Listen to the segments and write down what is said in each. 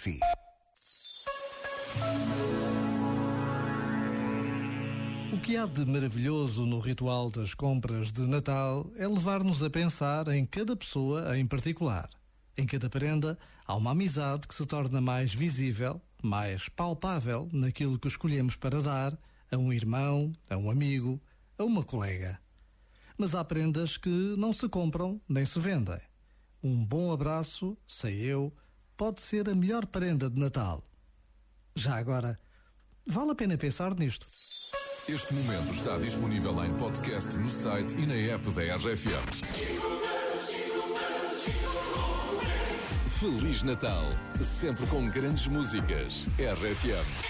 si. O que há de maravilhoso no ritual das compras de Natal é levar-nos a pensar em cada pessoa em particular. Em cada prenda há uma amizade que se torna mais visível, mais palpável naquilo que escolhemos para dar a um irmão, a um amigo, a uma colega. Mas há prendas que não se compram nem se vendem. Um bom abraço, sei eu, pode ser a melhor prenda de Natal. Já agora, vale a pena pensar nisto. Este momento está disponível em podcast no site e na app da RFM. Feliz Natal, sempre com grandes músicas. RFM.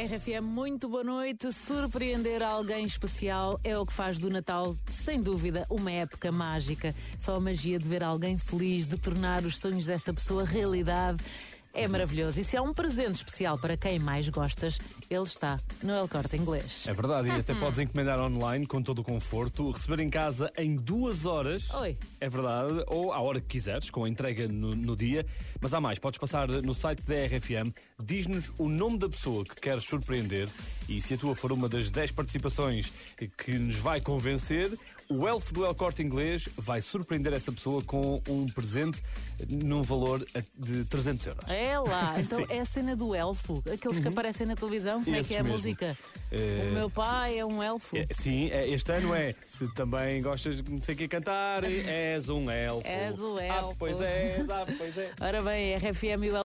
RFM, muito boa noite. Surpreender alguém especial é o que faz do Natal, sem dúvida, uma época mágica. Só a magia de ver alguém feliz, de tornar os sonhos dessa pessoa realidade. É maravilhoso. E se há um presente especial para quem mais gostas, ele está no El Corte Inglês. É verdade, e até podes encomendar online com todo o conforto, receber em casa em duas horas. Oi. É verdade, ou à hora que quiseres, com a entrega no, no dia. Mas há mais, podes passar no site da RFM, diz-nos o nome da pessoa que queres surpreender e se a tua for uma das 10 participações que nos vai convencer, o Elfo do El Corte Inglês vai surpreender essa pessoa com um presente num valor de 300 euros. É lá, então é a cena do elfo, aqueles que aparecem na televisão, como é que é a mesmo. música? Eh, O meu pai é um elfo. É, sim, é, este ano é. Se também gostas de não sei o que cantar, és um elfo. És Ah, elfo. pois é, dá, pois é. Ora bem, RFM e o